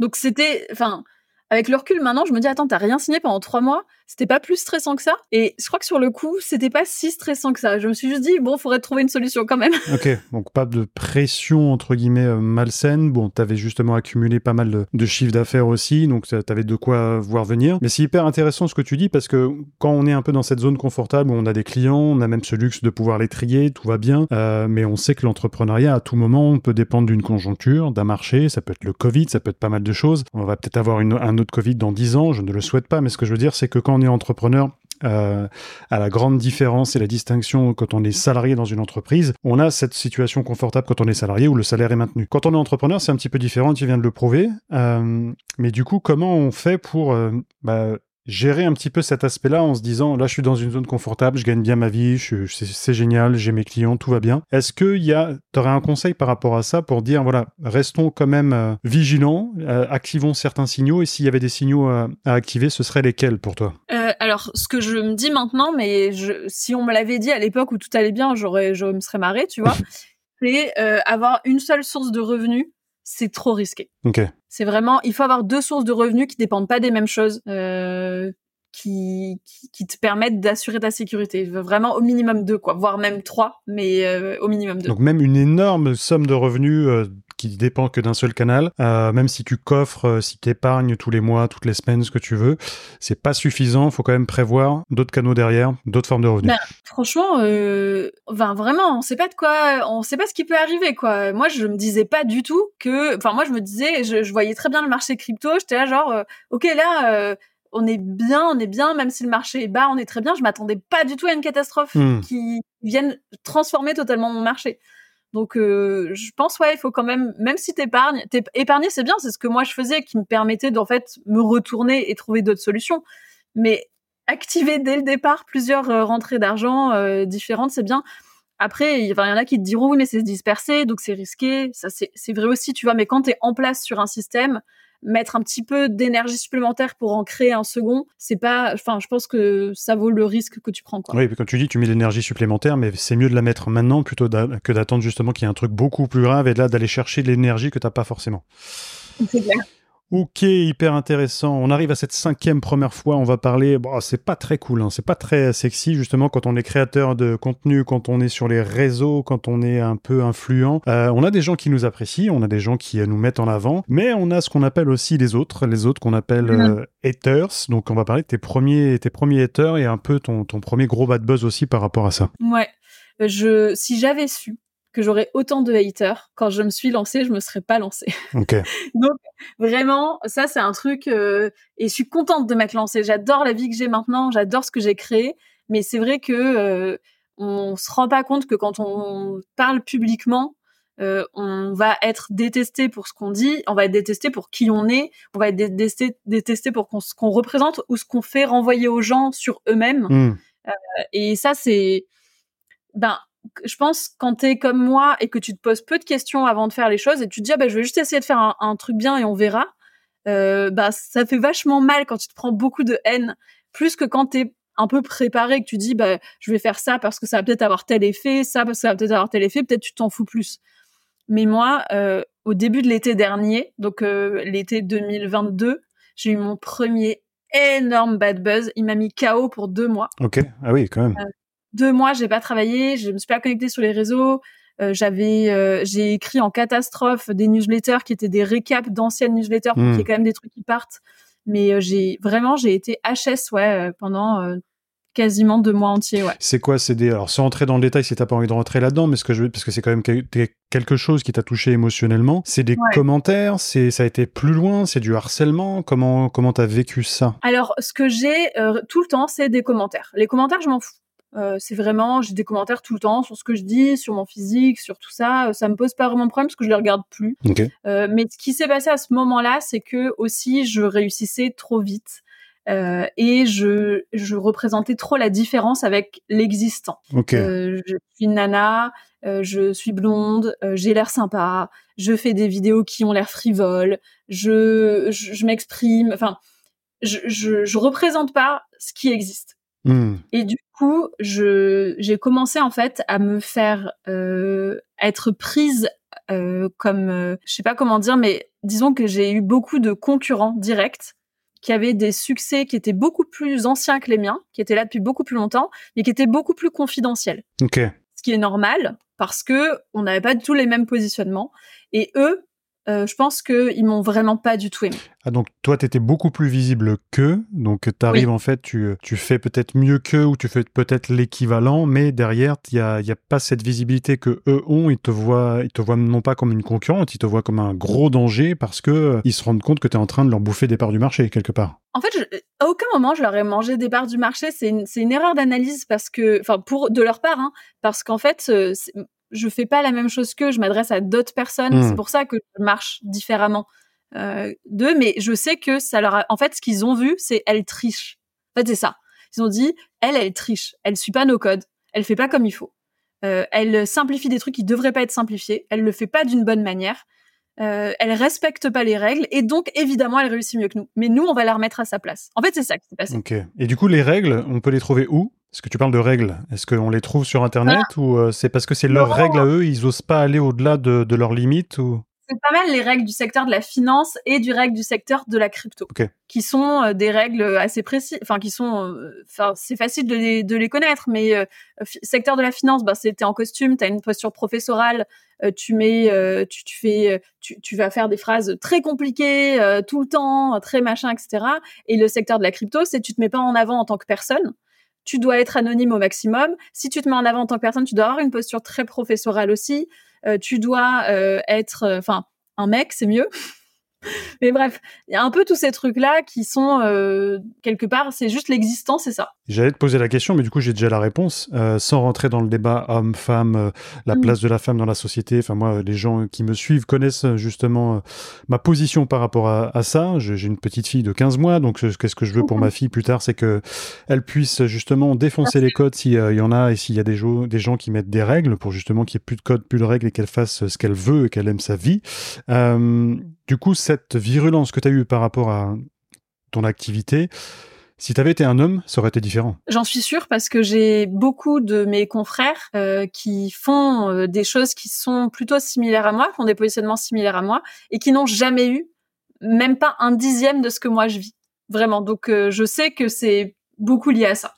Donc c'était enfin avec le recul, maintenant, je me dis, attends, t'as rien signé pendant trois mois, c'était pas plus stressant que ça. Et je crois que sur le coup, c'était pas si stressant que ça. Je me suis juste dit, bon, faudrait trouver une solution quand même. Ok, donc pas de pression, entre guillemets, euh, malsaine. Bon, t'avais justement accumulé pas mal de, de chiffres d'affaires aussi, donc t'avais de quoi voir venir. Mais c'est hyper intéressant ce que tu dis, parce que quand on est un peu dans cette zone confortable où on a des clients, on a même ce luxe de pouvoir les trier, tout va bien, euh, mais on sait que l'entrepreneuriat, à tout moment, on peut dépendre d'une conjoncture, d'un marché, ça peut être le Covid, ça peut être pas mal de choses. On va peut-être avoir une, un de Covid dans 10 ans, je ne le souhaite pas, mais ce que je veux dire, c'est que quand on entrepreneur, euh, à la grande différence et la distinction quand on est salarié dans une entreprise, on a cette situation confortable quand on est salarié où le salaire est maintenu. Quand on est entrepreneur, c'est un petit peu différent, tu viens de le prouver. Euh, mais du coup, comment on fait pour euh, bah, gérer un petit peu cet aspect-là en se disant là je suis dans une zone confortable, je gagne bien ma vie, c'est génial, j'ai mes clients, tout va bien. Est-ce que y a, t'aurais un conseil par rapport à ça pour dire voilà restons quand même euh, vigilants, euh, activons certains signaux et s'il y avait des signaux à, activer, ce seraient lesquels pour toi? Euh, Alors ce que je me dis maintenant, mais je, si on me l'avait dit à l'époque où tout allait bien, j'aurais je me serais marré, tu vois. c'est avoir une seule source de revenus c'est trop risqué. C'est vraiment, il faut avoir deux sources de revenus qui dépendent pas des mêmes choses, euh, qui, qui, te permettent d'assurer ta sécurité. Vraiment au minimum deux, quoi, voire même trois, mais euh, au minimum deux. Donc même une énorme somme de revenus euh, qui dépend que d'un seul canal, euh, même si tu coffres, euh, si tu épargnes tous les mois, toutes les semaines, ce que tu veux, c'est pas suffisant. Il faut quand même prévoir d'autres canaux derrière, d'autres formes de revenus. Ben, franchement, euh, vraiment, on sait pas de quoi, on sait pas ce qui peut arriver, quoi. Moi, je me disais pas du tout que, enfin, moi, je me disais, je, je voyais très bien le marché crypto. J'étais là, genre, euh, ok, là. on est bien, on est bien, même si le marché est bas, on est très bien. Je m'attendais pas du tout à une catastrophe hmm. qui vienne transformer totalement mon marché. Donc, euh, je pense, ouais, il faut quand même, même si t'épargnes, épargner, c'est bien, c'est ce que moi je faisais qui me permettait d'en fait me retourner et trouver d'autres solutions. Mais activer dès le départ plusieurs euh, rentrées d'argent euh, différentes, c'est bien. Après, il y en a qui te diront oui, mais c'est se disperser, donc c'est risqué. Ça, c'est vrai aussi, tu vois. Mais quand tu es en place sur un système, mettre un petit peu d'énergie supplémentaire pour en créer un second, c'est pas, enfin, je pense que ça vaut le risque que tu prends. Quoi. Oui, quand tu dis tu mets de l'énergie supplémentaire, mais c'est mieux de la mettre maintenant plutôt que d'attendre justement qu'il y ait un truc beaucoup plus grave et là d'aller chercher de l'énergie que tu n'as pas forcément. C'est clair. Ok, hyper intéressant. On arrive à cette cinquième première fois. On va parler. Bon, c'est pas très cool, hein. c'est pas très sexy justement quand on est créateur de contenu, quand on est sur les réseaux, quand on est un peu influent. Euh, on a des gens qui nous apprécient, on a des gens qui nous mettent en avant, mais on a ce qu'on appelle aussi les autres, les autres qu'on appelle mhm. euh, haters. Donc on va parler de tes premiers, tes premiers haters et un peu ton, ton premier gros bad buzz aussi par rapport à ça. Ouais. Je, si j'avais su que j'aurais autant de haters. Quand je me suis lancée, je me serais pas lancée. Donc vraiment, ça c'est un truc euh, et je suis contente de m'être lancée. J'adore la vie que j'ai maintenant, j'adore ce que j'ai créé, mais c'est vrai que euh, on se rend pas compte que quand on parle publiquement, euh, on va être détesté pour ce qu'on dit, on va être détesté pour qui on est, on va être détesté, détesté pour ce qu'on représente ou ce qu'on fait renvoyer aux gens sur eux-mêmes. Hmm. Euh, et ça c'est ben je pense quand t'es comme moi et que tu te poses peu de questions avant de faire les choses et tu te dis ah bah je vais juste essayer de faire un, truc bien et on verra, euh, bah ça fait vachement mal quand tu te prends beaucoup de haine, plus que quand t'es un peu préparé, que tu dis, bah, je vais faire ça parce que ça va peut-être avoir tel effet, ça parce que ça va peut-être avoir tel effet, peut-être tu t'en fous plus. Mais moi, euh, au début de l'été dernier, donc euh, l'été 2022, j'ai eu mon premier énorme bad buzz. Il m'a mis KO pour deux mois. Ok, ah oui, quand même. Euh, deux mois, j'ai pas travaillé, je me suis pas connectée sur les réseaux. Euh, j'avais, euh, j'ai écrit en catastrophe des newsletters qui étaient des récaps d'anciennes newsletters, mmh. qui est quand même des trucs qui partent. Mais j'ai vraiment, j'ai été HS ouais pendant quasiment deux mois entiers. Ouais. C'est quoi C'est des alors sans entrer dans le détail si t'as pas envie de rentrer là-dedans, mais ce que je veux parce que c'est quand même quelque chose qui t'a touché émotionnellement. C'est des commentaires, c'est ça a été plus loin, c'est du harcèlement. Comment comment t'as vécu ça? Alors ce que j'ai euh, tout le temps, c'est des commentaires. Les commentaires, je m'en fous. Euh, c'est vraiment, j'ai des commentaires tout le temps sur ce que je dis, sur mon physique, sur tout ça. Ça me pose pas vraiment de problème parce que je les regarde plus. Euh, mais ce qui s'est passé à ce moment-là, c'est que aussi je réussissais trop vite. Euh, et je, je représentais trop la différence avec l'existant. Euh, je suis nana, euh, je suis blonde, euh, j'ai l'air sympa, je fais des vidéos qui ont l'air frivoles, je, je, m'exprime, enfin, je, je, je, représente pas ce qui existe. Hmm. Et du coup, je, j'ai commencé en fait à me faire être prise comme, je sais pas comment dire, mais disons que j'ai eu beaucoup de concurrents directs qui avaient des succès qui étaient beaucoup plus anciens que les miens, qui étaient là depuis beaucoup plus longtemps, mais qui étaient beaucoup plus confidentiels. Ok. Ce qui est normal parce que on n'avait pas du tout les mêmes positionnements et eux euh, je pense qu'ils m'ont vraiment pas du tout aimé. Ah donc toi tu étais beaucoup plus visible qu'eux, donc tu arrives en fait, tu, tu fais peut-être mieux qu'eux ou tu fais peut-être l'équivalent, mais derrière il y a, y a pas cette visibilité que eux ont, ils te voient, ils te voient non pas comme une concurrente, ils te voient comme un gros danger parce que euh, ils se rendent compte que tu es en train de leur bouffer des parts du marché quelque part. En fait, à aucun moment je leur ai mangé des parts du marché, c'est une, une erreur d'analyse parce que, enfin pour de leur part, hein, parce qu'en fait euh, je fais pas la même chose qu'eux, je m'adresse à d'autres personnes. Hmm. C'est pour ça que je marche différemment euh, d'eux. Mais je sais que ça leur a... En fait, ce qu'ils ont vu, c'est elle triche. En fait, c'est ça. Ils ont dit, elle, elle triche. Elle suit pas nos codes. Elle fait pas comme il faut. Euh, elle simplifie des trucs qui devraient pas être simplifiés. Elle le fait pas d'une bonne manière. Euh, elle respecte pas les règles et donc évidemment elle réussit mieux que nous. Mais nous, on va la remettre à sa place. En fait, c'est ça qui s'est passé. Ok. Et du coup, les règles, on peut les trouver où? Est-ce que tu parles de règles? Est-ce qu'on les trouve sur Internet ou euh, c'est parce que c'est leurs règles à eux, ils osent pas aller au-delà de, de leurs limites ou? C'est pas mal les règles du secteur de la finance et du règle du secteur de la crypto, qui sont euh, des règles assez précises, enfin qui sont, euh, enfin c'est facile de les, de les connaître, mais secteur de la finance, bah c'était en costume, tu as une posture professorale, tu mets, tu, tu, fais, tu, tu, vas faire des phrases très compliquées tout le temps, très machin, etc. Et le secteur de la crypto, c'est tu te mets pas en avant en tant que personne tu dois être anonyme au maximum. Si tu te mets en avant en tant que personne, tu dois avoir une posture très professorale aussi. Euh, tu dois euh, être, euh, enfin, un mec, c'est mieux. Mais bref, il y a un peu tous ces trucs-là qui sont euh, quelque part, c'est juste l'existence, c'est ça. J'allais te poser la question, mais du coup j'ai déjà la réponse. Euh, sans rentrer dans le débat homme-femme, euh, la mm. place de la femme dans la société. Enfin moi, les gens qui me suivent connaissent justement ma position par rapport à, ça. J'ai une petite fille de 15 mois, donc qu'est-ce que je veux pour ma fille plus tard, c'est que elle puisse justement défoncer les codes s'il y en a et s'il y a des, des gens qui mettent des règles pour justement qu'il n'y ait plus de codes, plus de règles et qu'elle fasse ce qu'elle veut et qu'elle aime sa vie. du coup, cette virulence que tu as eue par rapport à ton activité, si tu avais été un homme, ça aurait été différent. J'en suis sûre parce que j'ai beaucoup de mes confrères euh, qui font euh, des choses qui sont plutôt similaires à moi, qui ont des positionnements similaires à moi et qui n'ont jamais eu même pas un dixième de ce que moi je vis. Vraiment. Donc euh, je sais que c'est beaucoup lié à ça.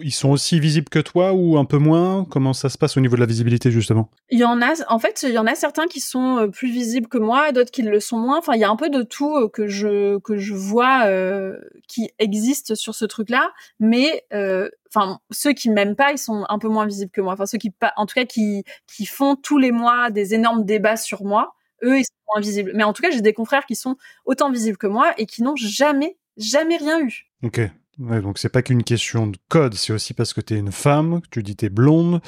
Ils sont aussi visibles que toi ou un peu moins? Comment ça se passe au niveau de la visibilité justement? Il y en a, en fait, il y en a certains qui sont euh, plus visibles que moi, d'autres qui le sont moins. Enfin, il y a un peu de tout euh, que je que je vois euh, qui existe sur ce truc-là, mais enfin ceux qui m'aiment pas, ils sont un peu moins visibles que moi. Enfin ceux qui pas, en tout cas qui qui font tous les mois des énormes débats sur moi, eux ils sont moins visibles. Mais en tout cas, j'ai des confrères qui sont autant visibles que moi et qui n'ont jamais jamais rien eu. Ok. Donc c'est pas qu'une question de code, c'est aussi parce que tu es une femme, tu dis t'es blonde,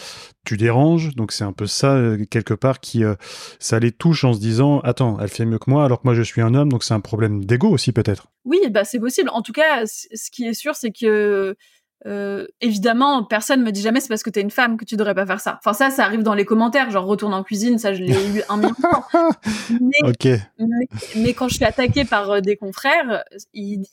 tu déranges, donc c'est un peu ça euh, quelque part qui euh, ça les touche en se disant attends, elle fait mieux que moi alors que moi je suis un homme, donc c'est un problème d'ego aussi peut-être. Oui, bah c'est possible. En tout cas, ce qui est sûr, c'est que euh, évidemment, personne me dit jamais c'est parce que t'es une femme que tu devrais pas faire ça. Enfin ça, ça arrive dans les commentaires, genre retourne en cuisine, ça je l'ai eu un million de. Mais, mais, quand je suis attaquée par euh, des confrères,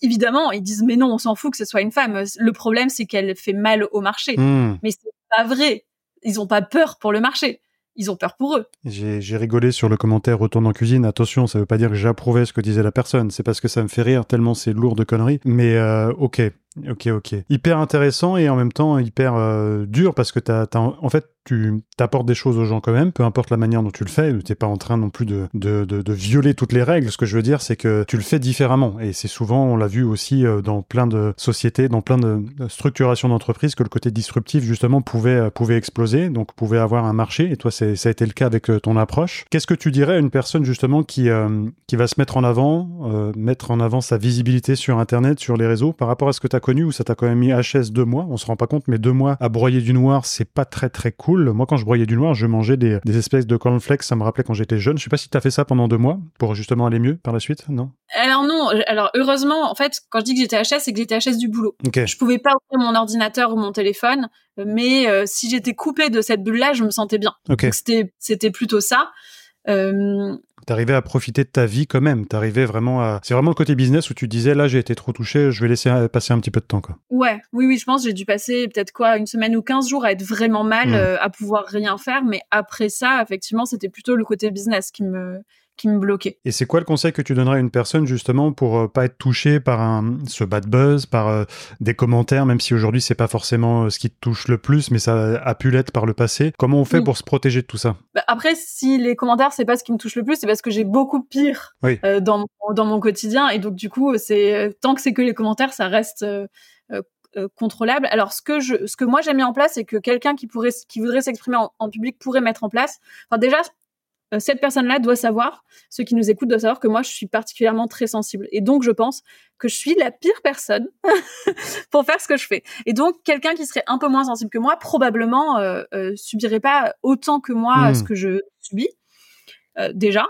évidemment, ils disent mais non, on s'en fout que ce soit une femme. Le problème c'est qu'elle fait mal au marché. Hmm. Mais c'est pas vrai. Ils ont pas peur pour le marché ils ont peur pour eux. J'ai rigolé sur le commentaire retourne en cuisine. Attention, ça veut pas dire que j'approuvais ce que disait la personne. C'est parce que ça me fait rire tellement c'est lourd de conneries. Mais euh, ok, ok, ok. Hyper intéressant et en même temps hyper euh, dur parce que t'as, as, en fait tu t'apportes des choses aux gens quand même, peu importe la manière dont tu le fais. Tu n'es pas en train non plus de, de, de, violer toutes les règles. Ce que je veux dire, c'est que tu le fais différemment. Et c'est souvent, on l'a vu aussi euh, dans plein de sociétés, dans plein de structurations d'entreprises, que le côté disruptif, justement, pouvait, euh, pouvait exploser, donc pouvait avoir un marché. Et toi, ça a été le cas avec euh, ton approche. Qu'est-ce que tu dirais à une personne, justement, qui, qui va se mettre en avant, mettre en avant sa visibilité sur Internet, sur les réseaux, par rapport à ce que tu as connu, où ça t'a quand même mis HS deux mois, on se rend pas compte, mais deux mois à broyer du noir, c'est pas très très cool moi, quand je broyais du noir, je mangeais des, espèces de cornflakes. Ça me rappelait quand j'étais jeune. Je sais pas si tu as fait ça pendant deux mois pour justement aller mieux par la suite, non? Alors non. Alors heureusement, en fait, quand je dis que j'étais HS, c'est que j'étais HS du boulot. Okay. Je pouvais pas ouvrir mon ordinateur ou mon téléphone, mais euh, si j'étais coupée de cette bulle-là, je me sentais bien. C'était c'était plutôt ça. Euh, T'arrivais à profiter de ta vie quand même. T'arrivais vraiment à. C'est vraiment le côté business où tu disais là j'ai été trop touché, je vais laisser passer un petit peu de temps quoi. Ouais, oui, oui, je pense j'ai dû passer peut-être quoi une semaine ou 15 jours à être vraiment mal, mmh. euh, à pouvoir rien faire. Mais après ça, effectivement, c'était plutôt le côté business qui me qui me bloquait. Et c'est quoi le conseil que tu donnerais à une personne justement pour euh, pas être touchée par un, ce bad buzz, par euh, des commentaires, même si aujourd'hui c'est pas forcément euh, ce qui te touche le plus, mais ça a pu l'être par le passé? Comment on fait pour se protéger de tout ça? Bah, Après, si les commentaires c'est pas ce qui me touche le plus, c'est parce que j'ai beaucoup pire dans, mon, dans mon quotidien et donc du coup c'est tant que c'est que les commentaires, ça reste contrôlable. Alors ce que je, ce que moi j'ai mis en place, c'est que quelqu'un qui pourrait, qui voudrait s'exprimer en, en, public pourrait mettre en place. Enfin déjà, euh, cette personne-là doit savoir, ceux qui nous écoutent doivent savoir que moi, je suis particulièrement très sensible. Et donc, je pense que je suis la pire personne pour faire ce que je fais. Et donc, quelqu'un qui serait un peu moins sensible que moi, probablement, euh, euh subirait pas autant que moi hmm. ce que je subis. Euh, déjà.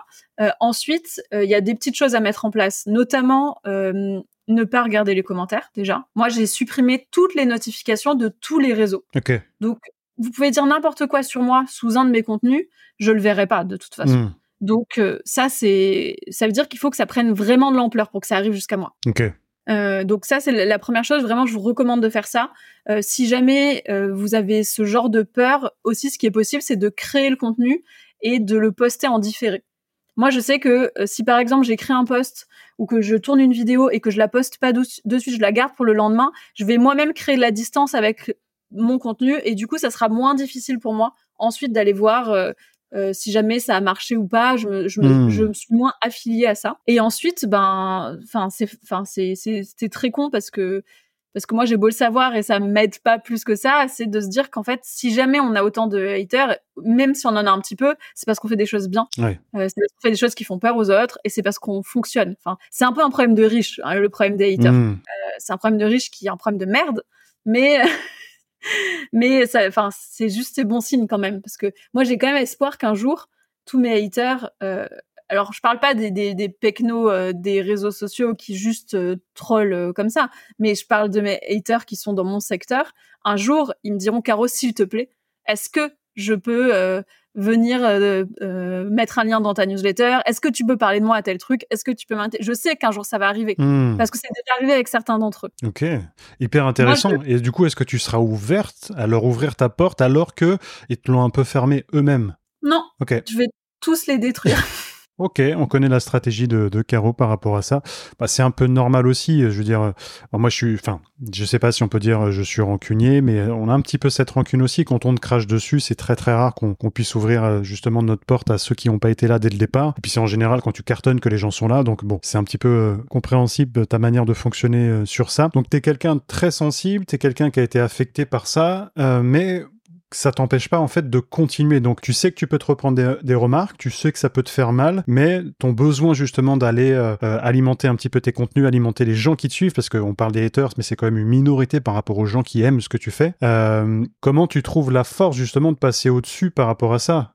ensuite, il y a des petites choses à mettre en place, notamment ne pas regarder les commentaires. Déjà, moi, j'ai supprimé toutes les notifications de tous les réseaux. Okay. Donc, vous pouvez dire n'importe quoi sur moi sous un de mes contenus, je le verrai pas de toute façon. Hmm. Donc euh, ça c'est ça veut dire qu'il faut que ça prenne vraiment de l'ampleur pour que ça arrive jusqu'à moi. Euh, donc ça c'est la première chose vraiment je vous recommande de faire ça. Euh, si jamais vous avez ce genre de peur aussi ce qui est possible c'est de créer le contenu et de le poster en différé. Moi, je sais que si par exemple j'écris un post ou que je tourne une vidéo et que je la poste pas de suite, je la garde pour le lendemain, je vais moi-même créer de la distance avec mon contenu et du coup ça sera moins difficile pour moi ensuite d'aller voir euh, euh, si jamais ça a marché ou pas je me, je, me, hmm. je me suis moins affiliée à ça et ensuite ben enfin c'est enfin c'est très con parce que parce que moi j'ai beau le savoir et ça m'aide pas plus que ça, c'est de se dire qu'en fait si jamais on a autant de haters, même si on en a un petit peu, c'est parce qu'on fait des choses bien, ouais. euh, c'est parce qu'on fait des choses qui font peur aux autres et c'est parce qu'on fonctionne. Enfin c'est un peu un problème de riche, hein, le problème des haters. Hmm. Euh, c'est un problème de riche qui est un problème de merde, mais mais enfin, c'est juste c'est bon signe quand même parce que moi j'ai quand même espoir qu'un jour tous mes haters, euh, alors je parle pas des des, des euh, réseaux sociaux qui juste euh, trollent comme ça, mais je parle de mes haters qui sont dans mon secteur. Un jour, ils me diront Caro, s'il te plaît, est-ce que je peux venir euh, euh, mettre un lien dans ta newsletter Est-ce que tu peux parler de moi à tel truc? Est-ce que tu peux Je sais qu'un jour ça va arriver hmm. parce que c'est déjà arrivé avec certains d'entre eux. Ok, hyper intéressant. Et du coup, est-ce que tu seras ouverte à leur ouvrir ta porte alors que ils te l'ont un peu fermé eux-mêmes? Non. Ok. Je vais tous les détruire. Ok, on connaît la stratégie de, Caro par rapport à ça. Bah, c'est un peu normal aussi. Je veux dire, euh, moi je suis, enfin, je sais pas si on peut dire euh, je suis rancunier, mais on a un petit peu cette rancune aussi. Quand on te crache dessus, c'est très très rare qu'on puisse ouvrir euh, justement notre porte à ceux qui n'ont pas été là dès le départ. Et puis c'est en général quand tu cartonnes que les gens sont là. Donc bon, c'est un petit peu compréhensible ta manière de fonctionner sur ça. Donc t'es quelqu'un de très sensible, t'es quelqu'un qui a été affecté par ça, mais ça t'empêche pas en fait de continuer. Donc tu sais que tu peux te reprendre des, remarques, tu sais que ça peut te faire mal, mais ton besoin justement d'aller euh, euh, alimenter un petit peu tes contenus, alimenter les gens qui te suivent, parce qu'on parle des haters, mais c'est quand même une minorité par rapport aux gens qui aiment ce que tu fais. Euh, comment tu trouves la force justement de passer au-dessus par rapport à ça?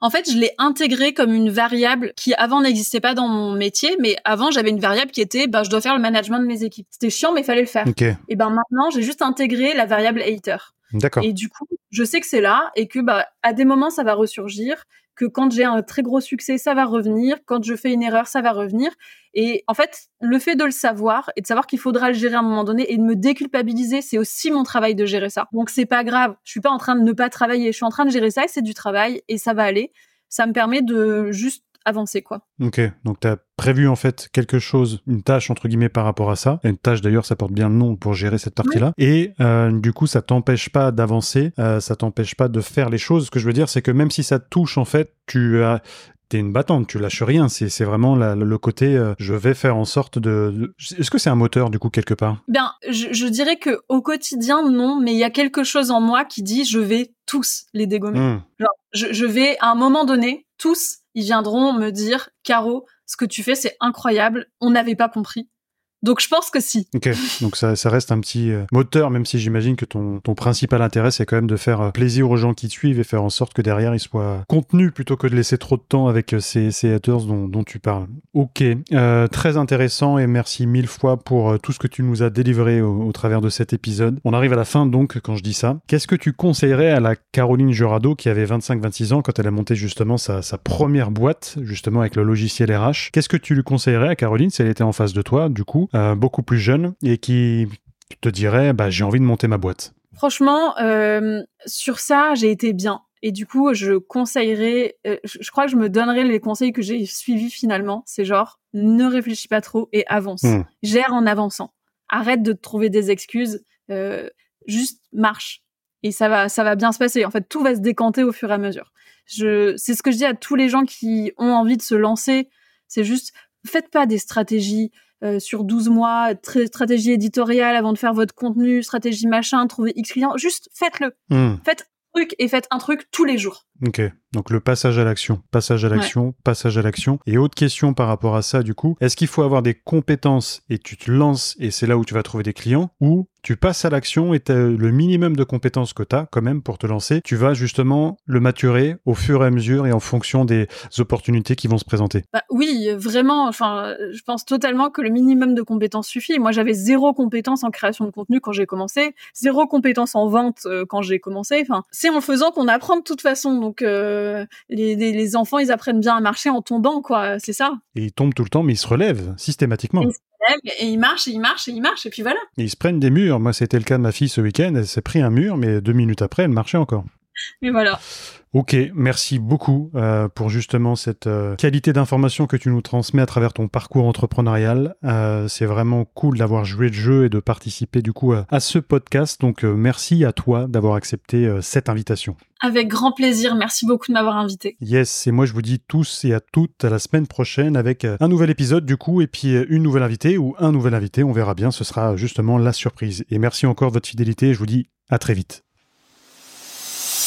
En fait, je l'ai intégré comme une variable qui avant n'existait pas dans mon métier, mais avant j'avais une variable qui était, bah, je dois faire le management de mes équipes. C'était chiant, mais il fallait le faire. Et ben maintenant, j'ai juste intégré la variable hater. D'accord. Et du coup, je sais que c'est là et que bah à des moments ça va ressurgir, que quand j'ai un très gros succès, ça va revenir, quand je fais une erreur, ça va revenir. Et en fait, le fait de le savoir et de savoir qu'il faudra le gérer à un moment donné et de me déculpabiliser, c'est aussi mon travail de gérer ça. Donc c'est pas grave, je suis pas en train de ne pas travailler, je suis en train de gérer ça et c'est du travail et ça va aller. Ça me permet de juste avancer quoi. Ok, donc tu as prévu en fait quelque chose, une tâche entre guillemets par rapport à ça. une tâche d'ailleurs, ça porte bien le nom pour gérer cette partie-là. Et euh, du coup, ça t'empêche pas d'avancer, euh, ça t'empêche pas de faire les choses. Ce que je veux dire, c'est que même si ça te touche en fait, tu as t'es une battante, tu lâches rien. C'est vraiment le côté euh, je vais faire en sorte de. Est-ce que c'est un moteur du coup quelque part? Bien, je, je, dirais que au quotidien non, mais il y a quelque chose en moi qui dit je vais tous les dégommer. Genre, je, je, vais à un moment donné tous ils viendront me dire Caro, ce que tu fais c'est incroyable, on n'avait pas compris. Donc je pense que si. Ok, donc ça, reste un petit euh, moteur, même si j'imagine que ton, principal intérêt, c'est quand même de faire euh, plaisir aux gens qui te suivent et faire en sorte que derrière, ils soient contenus plutôt que de laisser trop de temps avec euh, ces, haters dont, dont tu parles. Ok, très intéressant et merci mille fois pour tout ce que tu nous as délivré au, travers de cet épisode. On arrive à la fin donc quand je dis ça. Qu'est-ce que tu conseillerais à la Caroline Jurado qui avait 25-26 ans quand elle a monté justement sa, sa première boîte, justement avec le logiciel RH Qu'est-ce que tu lui conseillerais à Caroline si elle était en face de toi, du coup euh, beaucoup plus jeune et qui te dirait bah, j'ai envie de monter ma boîte Franchement, euh, sur ça, j'ai été bien. Et du coup, je conseillerais, euh, je, crois que je me donnerais les conseils que j'ai suivis finalement. C'est genre, ne réfléchis pas trop et avance. Hmm. Gère en avançant. Arrête de te trouver des excuses. juste marche. Et ça va, ça va bien se passer. En fait, tout va se décanter au fur et à mesure. Je, c'est ce que je dis à tous les gens qui ont envie de se lancer. C'est juste, faites pas des stratégies euh, sur 12 mois, stratégie éditoriale avant de faire votre contenu, stratégie machin, trouver X clients. Juste faites-le. Hmm. Faites un truc et faites un truc tous les jours. Ok, donc le passage à l'action, passage à l'action, passage à l'action. Et autre question par rapport à ça, du coup, est-ce qu'il faut avoir des compétences et tu te lances et c'est là où tu vas trouver des clients ou tu passes à l'action et le minimum de compétences que tu as quand même pour te lancer, tu vas justement le maturer au fur et à mesure et en fonction des opportunités qui vont se présenter? Bah oui, vraiment. Enfin, je pense totalement que le minimum de compétences suffit. Moi, j'avais zéro compétence en création de contenu quand j'ai commencé, zéro compétence en vente euh, quand j'ai commencé. Enfin, c'est en faisant qu'on apprend de toute façon. Donc, euh, les, les, enfants, ils apprennent bien à marcher en tombant, quoi. C'est ça. Et ils tombent tout le temps, mais ils se relèvent systématiquement et il marche, et il marche, et il marche, et puis voilà. ils se prennent des murs. Moi, c'était le cas de ma fille ce week-end. Elle s'est pris un mur, mais deux minutes après, elle marchait encore. Mais voilà. Ok, merci beaucoup euh, pour justement cette euh, qualité d'information que tu nous transmets à travers ton parcours entrepreneurial. Euh, c'est vraiment cool d'avoir joué le jeu et de participer du coup à, ce podcast. Donc merci à toi d'avoir accepté cette invitation. Avec grand plaisir, merci beaucoup de m'avoir invité. Yes, et moi je vous dis tous et à toutes à la semaine prochaine avec un nouvel épisode du coup et puis une nouvelle invitée ou un nouvel invité, on verra bien, ce sera justement la surprise. Et merci encore de votre fidélité, je vous dis à très vite